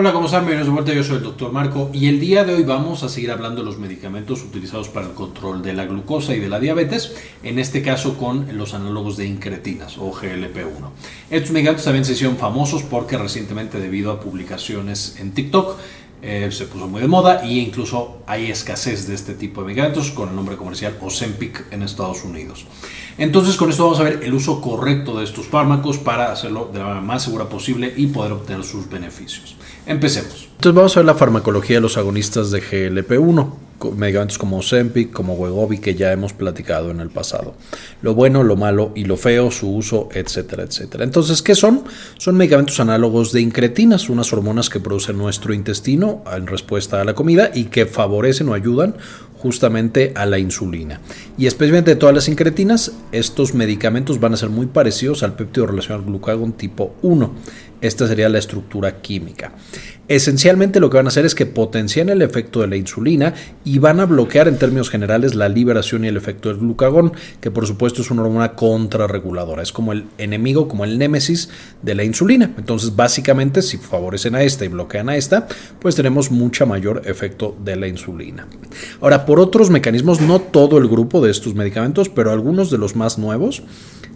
Hola, ¿cómo están? Bienvenidos de vuelta, yo soy el doctor Marco y el día de hoy vamos a seguir hablando de los medicamentos utilizados para el control de la glucosa y de la diabetes, en este caso con los análogos de incretinas o GLP-1. Estos medicamentos también se hicieron famosos porque recientemente debido a publicaciones en TikTok eh, se puso muy de moda e incluso hay escasez de este tipo de medicamentos con el nombre comercial Ozempic en Estados Unidos. Entonces con esto vamos a ver el uso correcto de estos fármacos para hacerlo de la manera más segura posible y poder obtener sus beneficios. Empecemos. Entonces vamos a ver la farmacología de los agonistas de GLP-1 medicamentos como Ozempic, como Wegovy, que ya hemos platicado en el pasado. Lo bueno, lo malo y lo feo, su uso, etcétera, etcétera. Entonces, ¿qué son? Son medicamentos análogos de incretinas, unas hormonas que produce nuestro intestino en respuesta a la comida y que favorecen o ayudan justamente a la insulina. Y especialmente de todas las incretinas, estos medicamentos van a ser muy parecidos al péptido relacionado al glucagón tipo 1. Esta sería la estructura química. Esencialmente lo que van a hacer es que potencian el efecto de la insulina y van a bloquear en términos generales la liberación y el efecto del glucagón, que por supuesto es una hormona contrarreguladora, es como el enemigo, como el némesis de la insulina. Entonces básicamente si favorecen a esta y bloquean a esta, pues tenemos mucha mayor efecto de la insulina. Ahora, por otros mecanismos, no todo el grupo de estos medicamentos, pero algunos de los más nuevos,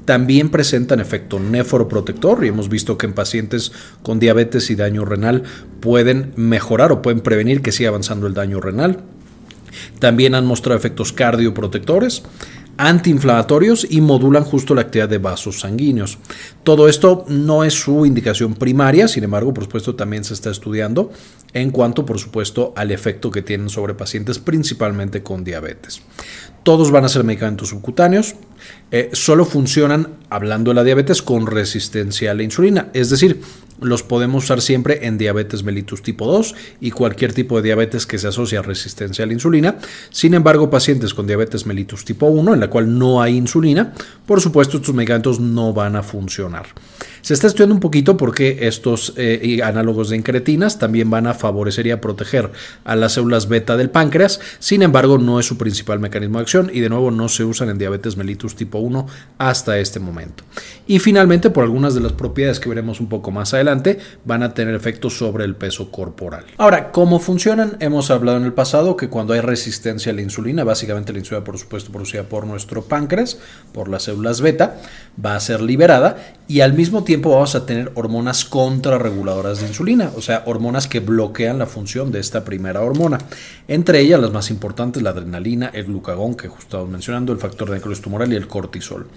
también presentan efecto nefroprotector y hemos visto que en pacientes con diabetes y daño renal pueden mejorar o pueden prevenir que siga avanzando el daño renal. También han mostrado efectos cardioprotectores antiinflamatorios y modulan justo la actividad de vasos sanguíneos. Todo esto no es su indicación primaria, sin embargo, por supuesto, también se está estudiando en cuanto, por supuesto, al efecto que tienen sobre pacientes principalmente con diabetes. Todos van a ser medicamentos subcutáneos, eh, solo funcionan, hablando de la diabetes, con resistencia a la insulina. Es decir, los podemos usar siempre en diabetes mellitus tipo 2 y cualquier tipo de diabetes que se asocia a resistencia a la insulina. Sin embargo, pacientes con diabetes mellitus tipo 1, en la cual no hay insulina, por supuesto estos medicamentos no van a funcionar. Se está estudiando un poquito porque estos eh, análogos de incretinas también van a favorecer y a proteger a las células beta del páncreas, sin embargo no es su principal mecanismo de acción y de nuevo no se usan en diabetes mellitus tipo 1 hasta este momento. Y finalmente, por algunas de las propiedades que veremos un poco más adelante, van a tener efectos sobre el peso corporal. Ahora, ¿cómo funcionan? Hemos hablado en el pasado que cuando hay resistencia a la insulina, básicamente la insulina por supuesto producida por nuestro páncreas, por las células beta, va a ser liberada y al mismo tiempo vamos a tener hormonas contrarreguladoras de insulina, o sea, hormonas que bloquean la función de esta primera hormona. Entre ellas las más importantes, la adrenalina, el glucagón, que justo estamos mencionando, el factor de necrosis tumoral y el cortisol.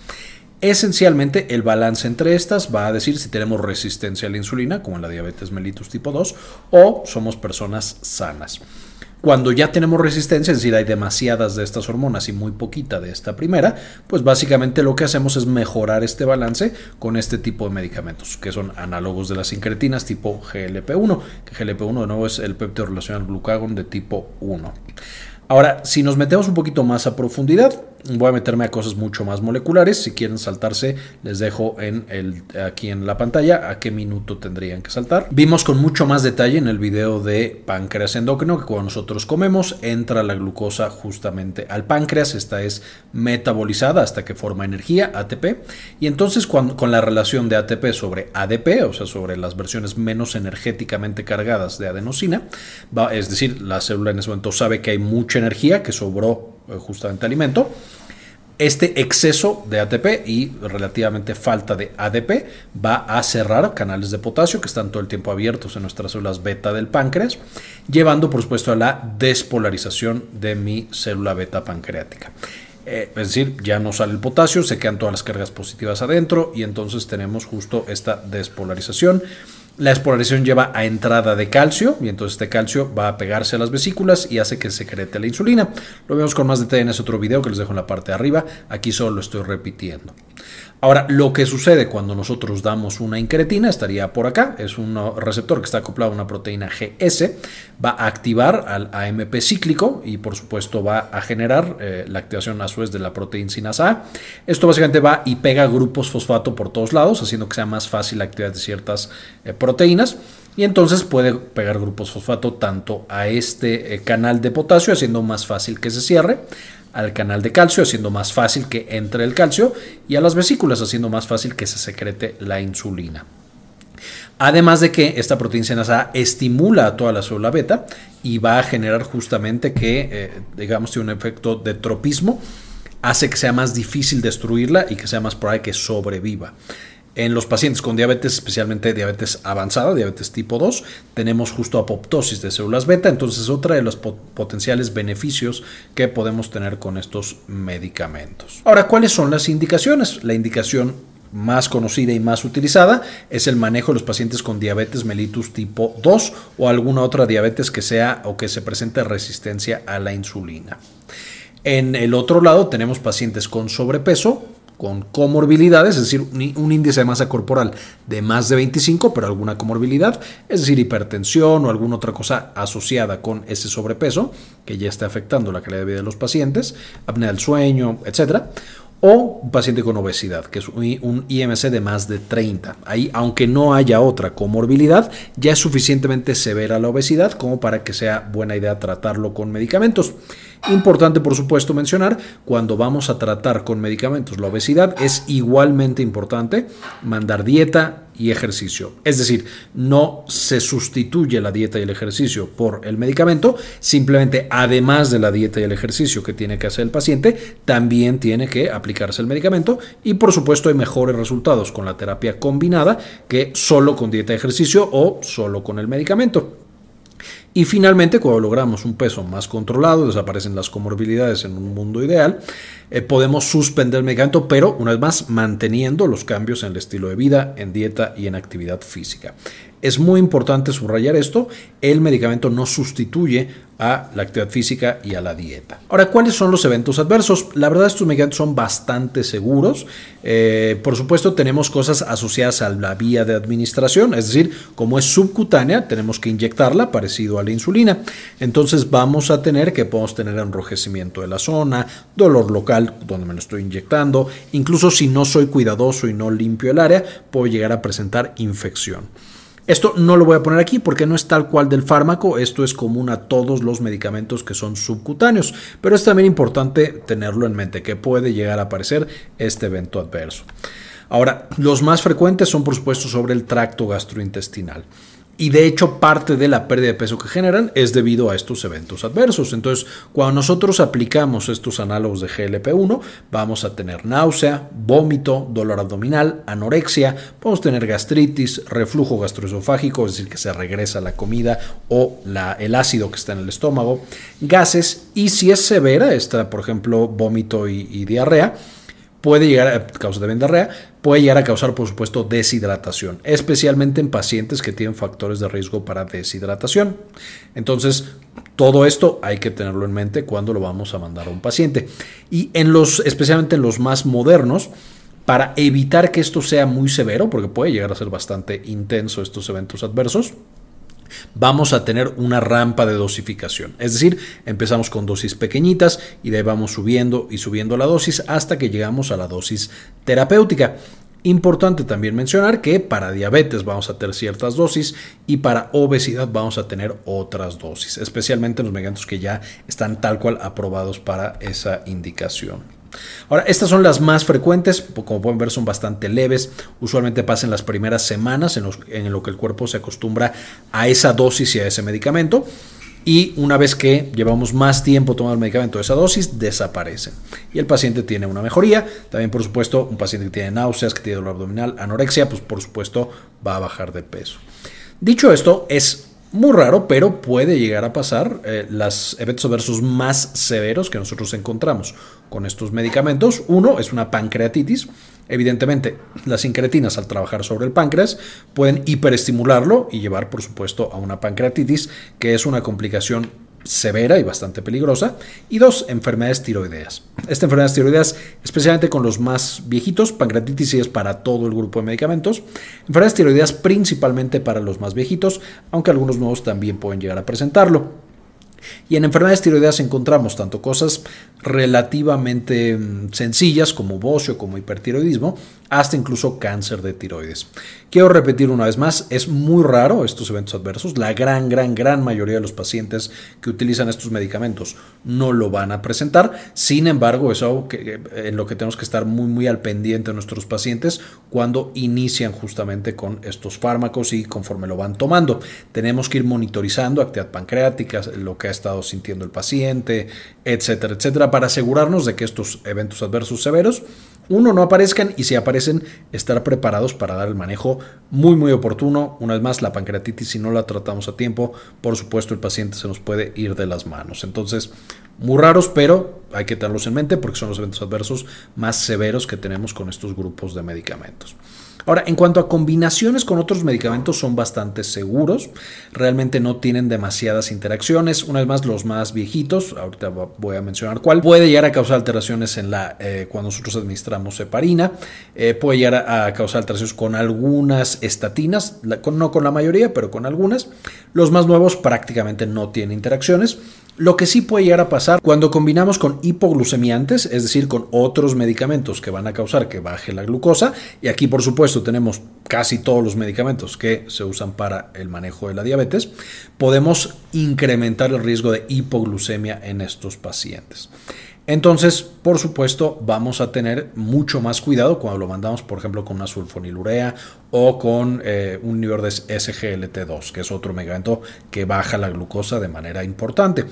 Esencialmente, el balance entre estas va a decir si tenemos resistencia a la insulina, como en la diabetes mellitus tipo 2, o somos personas sanas. Cuando ya tenemos resistencia, es decir, hay demasiadas de estas hormonas y muy poquita de esta primera, pues básicamente lo que hacemos es mejorar este balance con este tipo de medicamentos, que son análogos de las incretinas tipo GLP-1, que GLP-1 de nuevo es el péptido relacional al glucagón de tipo 1. Ahora, si nos metemos un poquito más a profundidad, voy a meterme a cosas mucho más moleculares. Si quieren saltarse, les dejo en el, aquí en la pantalla a qué minuto tendrían que saltar. Vimos con mucho más detalle en el video de páncreas endocrino que cuando nosotros comemos entra la glucosa justamente al páncreas. Esta es metabolizada hasta que forma energía, ATP. Y entonces con la relación de ATP sobre ADP, o sea, sobre las versiones menos energéticamente cargadas de adenosina, va, es decir, la célula en ese momento sabe que hay mucha energía que sobró justamente alimento este exceso de ATP y relativamente falta de ADP va a cerrar canales de potasio que están todo el tiempo abiertos en nuestras células beta del páncreas, llevando por supuesto a la despolarización de mi célula beta pancreática. Eh, es decir, ya no sale el potasio, se quedan todas las cargas positivas adentro y entonces tenemos justo esta despolarización la despolarización lleva a entrada de calcio y entonces este calcio va a pegarse a las vesículas y hace que secrete la insulina. Lo vemos con más detalle en ese otro video que les dejo en la parte de arriba. Aquí solo lo estoy repitiendo. Ahora, lo que sucede cuando nosotros damos una incretina estaría por acá, es un receptor que está acoplado a una proteína GS, va a activar al AMP cíclico y por supuesto va a generar eh, la activación a su vez de la proteína sinasa A. Esto básicamente va y pega grupos fosfato por todos lados, haciendo que sea más fácil la actividad de ciertas eh, proteínas. Y entonces puede pegar grupos fosfato tanto a este eh, canal de potasio, haciendo más fácil que se cierre, al canal de calcio, haciendo más fácil que entre el calcio, y a las vesículas, haciendo más fácil que se secrete la insulina. Además de que esta proteína A estimula a toda la célula beta y va a generar justamente que, eh, digamos, tiene un efecto de tropismo, hace que sea más difícil destruirla y que sea más probable que sobreviva. En los pacientes con diabetes, especialmente diabetes avanzada, diabetes tipo 2, tenemos justo apoptosis de células beta, entonces otra de los potenciales beneficios que podemos tener con estos medicamentos. Ahora, ¿cuáles son las indicaciones? La indicación más conocida y más utilizada es el manejo de los pacientes con diabetes mellitus tipo 2 o alguna otra diabetes que sea o que se presente resistencia a la insulina. En el otro lado tenemos pacientes con sobrepeso con comorbilidades, es decir, un índice de masa corporal de más de 25, pero alguna comorbilidad, es decir, hipertensión o alguna otra cosa asociada con ese sobrepeso que ya está afectando la calidad de vida de los pacientes, apnea del sueño, etcétera o un paciente con obesidad, que es un IMC de más de 30. Ahí, aunque no haya otra comorbilidad, ya es suficientemente severa la obesidad como para que sea buena idea tratarlo con medicamentos. Importante, por supuesto, mencionar, cuando vamos a tratar con medicamentos la obesidad, es igualmente importante mandar dieta y ejercicio. Es decir, no se sustituye la dieta y el ejercicio por el medicamento, simplemente además de la dieta y el ejercicio que tiene que hacer el paciente, también tiene que aplicarse el medicamento y por supuesto hay mejores resultados con la terapia combinada que solo con dieta y ejercicio o solo con el medicamento. Y finalmente, cuando logramos un peso más controlado, desaparecen las comorbilidades en un mundo ideal, eh, podemos suspender el medicamento, pero una vez más manteniendo los cambios en el estilo de vida, en dieta y en actividad física. Es muy importante subrayar esto, el medicamento no sustituye a la actividad física y a la dieta. Ahora, ¿cuáles son los eventos adversos? La verdad, estos medicamentos son bastante seguros. Eh, por supuesto, tenemos cosas asociadas a la vía de administración, es decir, como es subcutánea, tenemos que inyectarla parecido a la insulina. Entonces, vamos a tener que podemos tener enrojecimiento de la zona, dolor local donde me lo estoy inyectando, incluso si no soy cuidadoso y no limpio el área, puedo llegar a presentar infección. Esto no lo voy a poner aquí porque no es tal cual del fármaco, esto es común a todos los medicamentos que son subcutáneos, pero es también importante tenerlo en mente que puede llegar a aparecer este evento adverso. Ahora, los más frecuentes son por supuesto sobre el tracto gastrointestinal. Y de hecho parte de la pérdida de peso que generan es debido a estos eventos adversos. Entonces, cuando nosotros aplicamos estos análogos de GLP-1, vamos a tener náusea, vómito, dolor abdominal, anorexia, podemos tener gastritis, reflujo gastroesofágico, es decir, que se regresa la comida o la, el ácido que está en el estómago, gases y si es severa, esta por ejemplo vómito y diarrea, puede llegar a causar de diarrea, puede llegar a causar, por supuesto, deshidratación, especialmente en pacientes que tienen factores de riesgo para deshidratación. Entonces, todo esto hay que tenerlo en mente cuando lo vamos a mandar a un paciente. Y en los, especialmente en los más modernos, para evitar que esto sea muy severo, porque puede llegar a ser bastante intenso estos eventos adversos, vamos a tener una rampa de dosificación. Es decir, empezamos con dosis pequeñitas y de ahí vamos subiendo y subiendo la dosis hasta que llegamos a la dosis terapéutica. Importante también mencionar que para diabetes vamos a tener ciertas dosis y para obesidad vamos a tener otras dosis, especialmente en los medicamentos que ya están tal cual aprobados para esa indicación. Ahora, estas son las más frecuentes, como pueden ver son bastante leves, usualmente pasan las primeras semanas en, en lo que el cuerpo se acostumbra a esa dosis y a ese medicamento y una vez que llevamos más tiempo tomando el medicamento de esa dosis, desaparecen. Y el paciente tiene una mejoría. También, por supuesto, un paciente que tiene náuseas, que tiene dolor abdominal, anorexia, pues por supuesto va a bajar de peso. Dicho esto, es muy raro, pero puede llegar a pasar eh, los eventos adversos más severos que nosotros encontramos con estos medicamentos. Uno es una pancreatitis. Evidentemente, las incretinas al trabajar sobre el páncreas pueden hiperestimularlo y llevar, por supuesto, a una pancreatitis, que es una complicación severa y bastante peligrosa, y dos, enfermedades tiroideas. Esta enfermedad tiroideas, especialmente con los más viejitos, pancreatitis es para todo el grupo de medicamentos, enfermedades tiroideas principalmente para los más viejitos, aunque algunos nuevos también pueden llegar a presentarlo. Y en enfermedades tiroideas encontramos tanto cosas relativamente mm, sencillas como bocio, como hipertiroidismo, hasta incluso cáncer de tiroides. Quiero repetir una vez más, es muy raro estos eventos adversos. La gran, gran, gran mayoría de los pacientes que utilizan estos medicamentos no lo van a presentar. Sin embargo, es algo eh, en lo que tenemos que estar muy, muy al pendiente de nuestros pacientes cuando inician justamente con estos fármacos y conforme lo van tomando. Tenemos que ir monitorizando actividad pancreática, lo que ha estado sintiendo el paciente, etcétera, etcétera, para asegurarnos de que estos eventos adversos severos uno, no aparezcan y si aparecen, estar preparados para dar el manejo muy, muy oportuno. Una vez más, la pancreatitis, si no la tratamos a tiempo, por supuesto el paciente se nos puede ir de las manos. Entonces, muy raros, pero hay que tenerlos en mente porque son los eventos adversos más severos que tenemos con estos grupos de medicamentos. Ahora, en cuanto a combinaciones con otros medicamentos, son bastante seguros. Realmente no tienen demasiadas interacciones. Una vez más, los más viejitos, ahorita voy a mencionar cuál, puede llegar a causar alteraciones en la eh, cuando nosotros administramos heparina. Eh, puede llegar a, causar alteraciones con algunas estatinas, no con la mayoría, pero con algunas. Los más nuevos prácticamente no tienen interacciones. Lo que sí puede llegar a pasar cuando combinamos con hipoglucemiantes, es decir, con otros medicamentos que van a causar que baje la glucosa, y aquí por supuesto tenemos casi todos los medicamentos que se usan para el manejo de la diabetes, podemos incrementar el riesgo de hipoglucemia en estos pacientes. Entonces, por supuesto, vamos a tener mucho más cuidado cuando lo mandamos, por ejemplo, con una sulfonilurea o con eh, un nivel de SGLT2, que es otro medicamento que baja la glucosa de manera importante.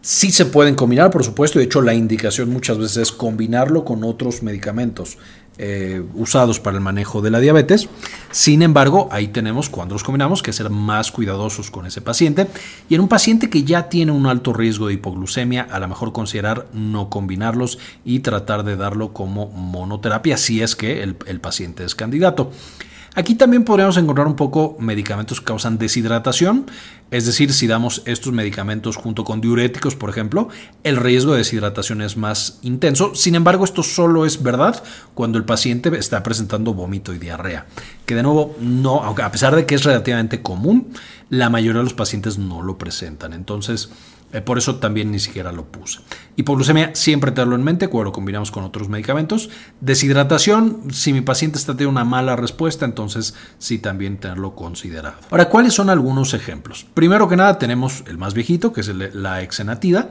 Sí se pueden combinar, por supuesto, de hecho la indicación muchas veces es combinarlo con otros medicamentos eh, usados para el manejo de la diabetes. Sin embargo, ahí tenemos, cuando los combinamos, que ser más cuidadosos con ese paciente. Y en un paciente que ya tiene un alto riesgo de hipoglucemia, a lo mejor considerar no combinarlos y tratar de darlo como monoterapia si es que el, el paciente es candidato. Aquí también podríamos encontrar un poco medicamentos que causan deshidratación, es decir, si damos estos medicamentos junto con diuréticos, por ejemplo, el riesgo de deshidratación es más intenso. Sin embargo, esto solo es verdad cuando el paciente está presentando vómito y diarrea, que de nuevo no, a pesar de que es relativamente común, la mayoría de los pacientes no lo presentan. Entonces, por eso también ni siquiera lo puse. Hipoglucemia, siempre tenerlo en mente cuando lo combinamos con otros medicamentos. Deshidratación, si mi paciente está teniendo una mala respuesta, entonces sí también tenerlo considerado. Ahora, ¿cuáles son algunos ejemplos? Primero que nada tenemos el más viejito, que es la exenatida.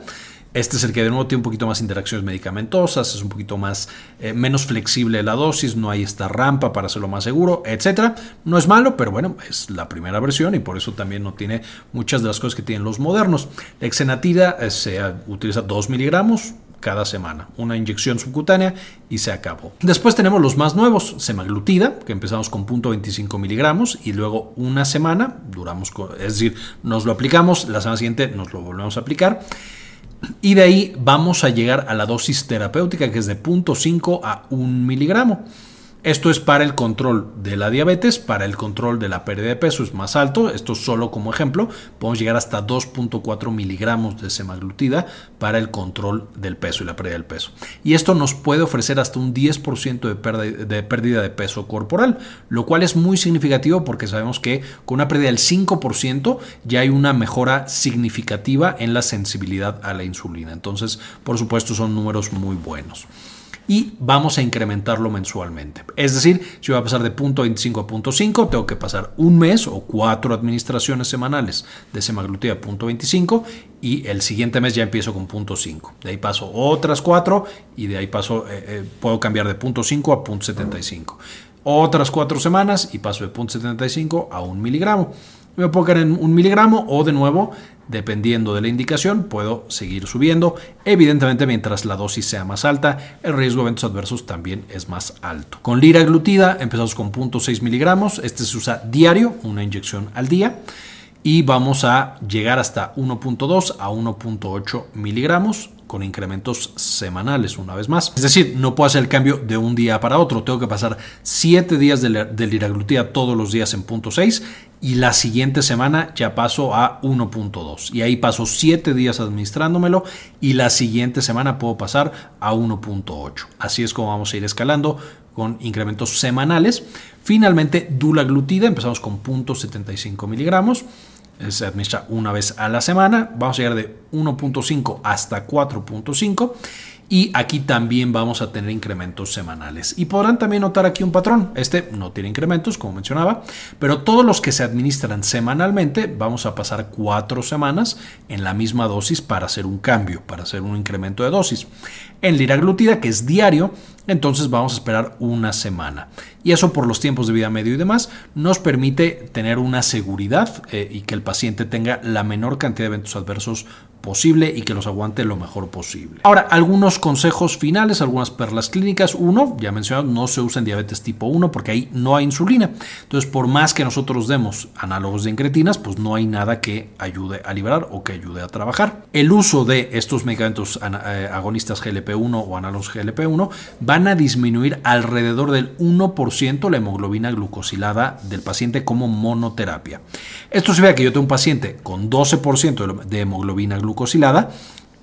Este es el que de nuevo tiene un poquito más interacciones medicamentosas, es un poquito más eh, menos flexible la dosis, no hay esta rampa para hacerlo más seguro, etcétera. No es malo, pero bueno, es la primera versión y por eso también no tiene muchas de las cosas que tienen los modernos. Exenatida eh, se utiliza 2 miligramos, cada semana, una inyección subcutánea y se acabó. Después tenemos los más nuevos, semaglutida, que empezamos con 0.25 miligramos y luego una semana, duramos, es decir, nos lo aplicamos, la semana siguiente nos lo volvemos a aplicar. Y de ahí vamos a llegar a la dosis terapéutica que es de 0.5 a 1 miligramo. Esto es para el control de la diabetes, para el control de la pérdida de peso es más alto. Esto solo como ejemplo, podemos llegar hasta 2.4 miligramos de semaglutida para el control del peso y la pérdida del peso. Y esto nos puede ofrecer hasta un 10% de pérdida, de peso corporal, lo cual es muy significativo porque sabemos que con una pérdida del 5% ya hay una mejora significativa en la sensibilidad a la insulina. Entonces, por supuesto, son números muy buenos y vamos a incrementarlo mensualmente. Es decir, si voy a pasar de punto 25 a punto 5, tengo que pasar un mes o cuatro administraciones semanales de semaglutida a punto 25 y el siguiente mes ya empiezo con punto 5. De ahí paso otras cuatro y de ahí paso, eh, eh, puedo cambiar de punto 5 a punto 75. Otras cuatro semanas y paso de punto 75 a un miligramo. Me puedo quedar en un miligramo o de nuevo Dependiendo de la indicación, puedo seguir subiendo. Evidentemente, mientras la dosis sea más alta, el riesgo de eventos adversos también es más alto. Con liraglutida empezamos con 0.6 miligramos. Este se usa diario, una inyección al día. Y vamos a llegar hasta 1.2 a 1.8 miligramos con incrementos semanales una vez más. Es decir, no puedo hacer el cambio de un día para otro. Tengo que pasar 7 días de, liraglutida todos los días en punto 6 y la siguiente semana ya paso a 1.2 y ahí paso 7 días administrándomelo y la siguiente semana puedo pasar a 1.8. Así es como vamos a ir escalando con incrementos semanales. Finalmente, dulaglutida, empezamos con 0.75 miligramos se administra una vez a la semana. Vamos a llegar de 1.5 hasta 4.5 y aquí también vamos a tener incrementos semanales. Y podrán también notar aquí un patrón. Este no tiene incrementos, como mencionaba, pero todos los que se administran semanalmente, vamos a pasar cuatro semanas en la misma dosis para hacer un cambio, para hacer un incremento de dosis. En liraglutida, que es diario, entonces vamos a esperar una semana. Y eso por los tiempos de vida medio y demás nos permite tener una seguridad eh, y que el paciente tenga la menor cantidad de eventos adversos posible y que los aguante lo mejor posible. Ahora, algunos consejos finales, algunas perlas clínicas. Uno, ya mencionado, no se usa en diabetes tipo 1 porque ahí no hay insulina. Entonces, por más que nosotros demos análogos de incretinas, pues no hay nada que ayude a liberar o que ayude a trabajar. El uso de estos medicamentos eh, agonistas GLP-1 o análogos GLP-1 van a disminuir alrededor del 1% la hemoglobina glucosilada del paciente como monoterapia. Esto se ve que yo tengo un paciente con 12% de hemoglobina glucosilada glucosilada,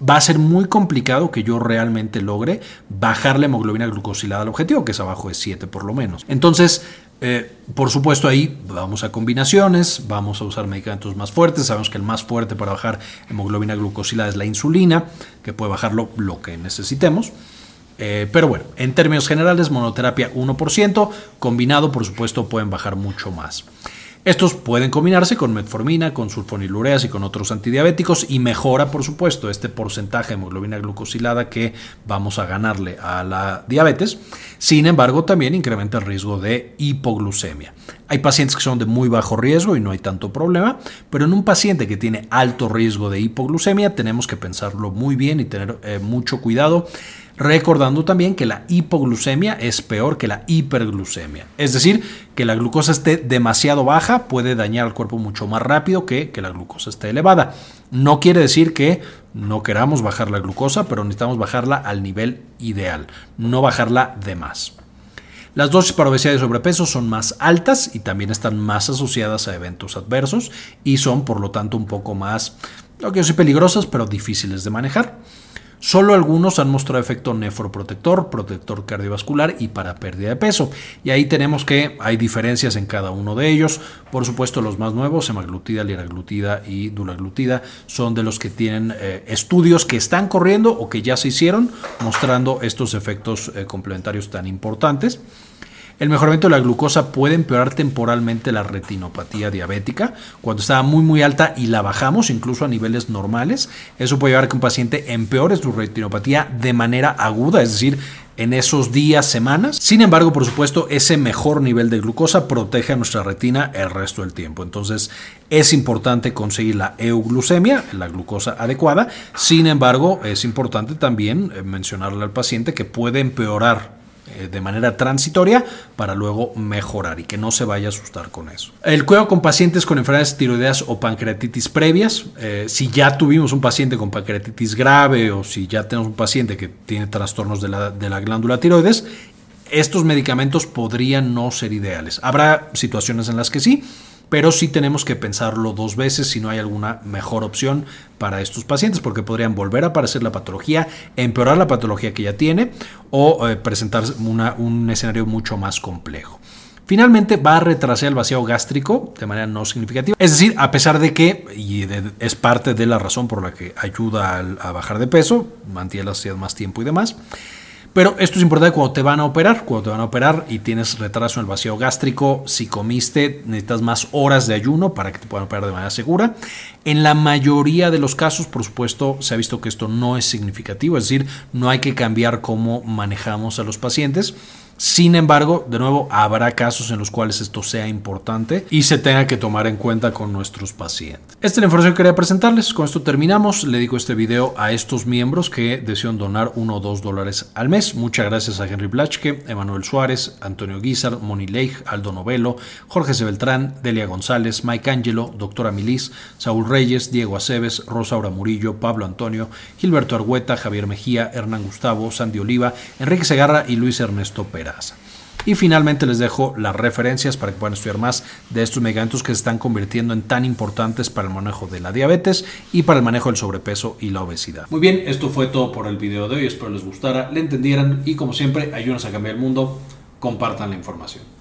va a ser muy complicado que yo realmente logre bajar la hemoglobina glucosilada al objetivo, que es abajo de 7 por lo menos. Entonces, eh, por supuesto ahí vamos a combinaciones, vamos a usar medicamentos más fuertes, sabemos que el más fuerte para bajar hemoglobina glucosilada es la insulina, que puede bajarlo lo que necesitemos. Eh, pero bueno, en términos generales, monoterapia 1%, combinado por supuesto pueden bajar mucho más. Estos pueden combinarse con metformina, con sulfonilureas y con otros antidiabéticos y mejora, por supuesto, este porcentaje de hemoglobina glucosilada que vamos a ganarle a la diabetes. Sin embargo, también incrementa el riesgo de hipoglucemia. Hay pacientes que son de muy bajo riesgo y no hay tanto problema, pero en un paciente que tiene alto riesgo de hipoglucemia tenemos que pensarlo muy bien y tener eh, mucho cuidado recordando también que la hipoglucemia es peor que la hiperglucemia. Es decir, que la glucosa esté demasiado baja puede dañar al cuerpo mucho más rápido que que la glucosa esté elevada. No quiere decir que no queramos bajar la glucosa, pero necesitamos bajarla al nivel ideal, no bajarla de más. Las dosis para obesidad y sobrepeso son más altas y también están más asociadas a eventos adversos y son por lo tanto un poco más, no quiero decir peligrosas, pero difíciles de manejar. Solo algunos han mostrado efecto nefroprotector, protector cardiovascular y para pérdida de peso. Y ahí tenemos que hay diferencias en cada uno de ellos. Por supuesto, los más nuevos, semaglutida, liraglutida y dulaglutida, son de los que tienen eh, estudios que están corriendo o que ya se hicieron mostrando estos efectos eh, complementarios tan importantes. El mejoramiento de la glucosa puede empeorar temporalmente la retinopatía diabética cuando está muy muy alta y la bajamos incluso a niveles normales. Eso puede llevar a que un paciente empeore su retinopatía de manera aguda, es decir, en esos días, semanas. Sin embargo, por supuesto, ese mejor nivel de glucosa protege a nuestra retina el resto del tiempo. Entonces, es importante conseguir la euglucemia, la glucosa adecuada. Sin embargo, es importante también eh, mencionarle al paciente que puede empeorar de manera transitoria para luego mejorar y que no se vaya a asustar con eso. El cuidado con pacientes con enfermedades tiroideas o pancreatitis previas, eh, si ya tuvimos un paciente con pancreatitis grave o si ya tenemos un paciente que tiene trastornos de la, de la glándula tiroides, estos medicamentos podrían no ser ideales. Habrá situaciones en las que sí, pero sí tenemos que pensarlo dos veces si no hay alguna mejor opción para estos pacientes, porque podrían volver a aparecer la patología, empeorar la patología que ya tiene o eh, presentar un escenario mucho más complejo. Finalmente va a retrasar el vacío gástrico de manera no significativa. Es decir, a pesar de que, y es parte de la razón por la que ayuda a, bajar de peso, mantiene la saciedad más tiempo y demás, pero esto es importante cuando te van a operar. Cuando te van a operar y tienes retraso en el vacío gástrico, si comiste, necesitas más horas de ayuno para que te puedan operar de manera segura. En la mayoría de los casos, por supuesto, se ha visto que esto no es significativo, es decir, no hay que cambiar cómo manejamos a los pacientes. Sin embargo, de nuevo, habrá casos en los cuales esto sea importante y se tenga que tomar en cuenta con nuestros pacientes. Esta es la información que quería presentarles. Con esto terminamos. Le dedico este video a estos miembros que desean donar uno o dos dólares al mes. Muchas gracias a Henry Blachke, Emanuel Suárez, Antonio Guizar, Moni Leigh, Aldo Novelo, Jorge Sebeltrán, Delia González, Mike Angelo, Doctora Milis, Saúl Reyes, Diego Aceves, Rosaura Murillo, Pablo Antonio, Gilberto Argueta, Javier Mejía, Hernán Gustavo, Sandy Oliva, Enrique Segarra y Luis Ernesto Pérez. Y finalmente les dejo las referencias para que puedan estudiar más de estos medicamentos que se están convirtiendo en tan importantes para el manejo de la diabetes y para el manejo del sobrepeso y la obesidad. Muy bien, esto fue todo por el video de hoy. Espero les gustara, le entendieran y como siempre, ayúdenos a cambiar el mundo. Compartan la información.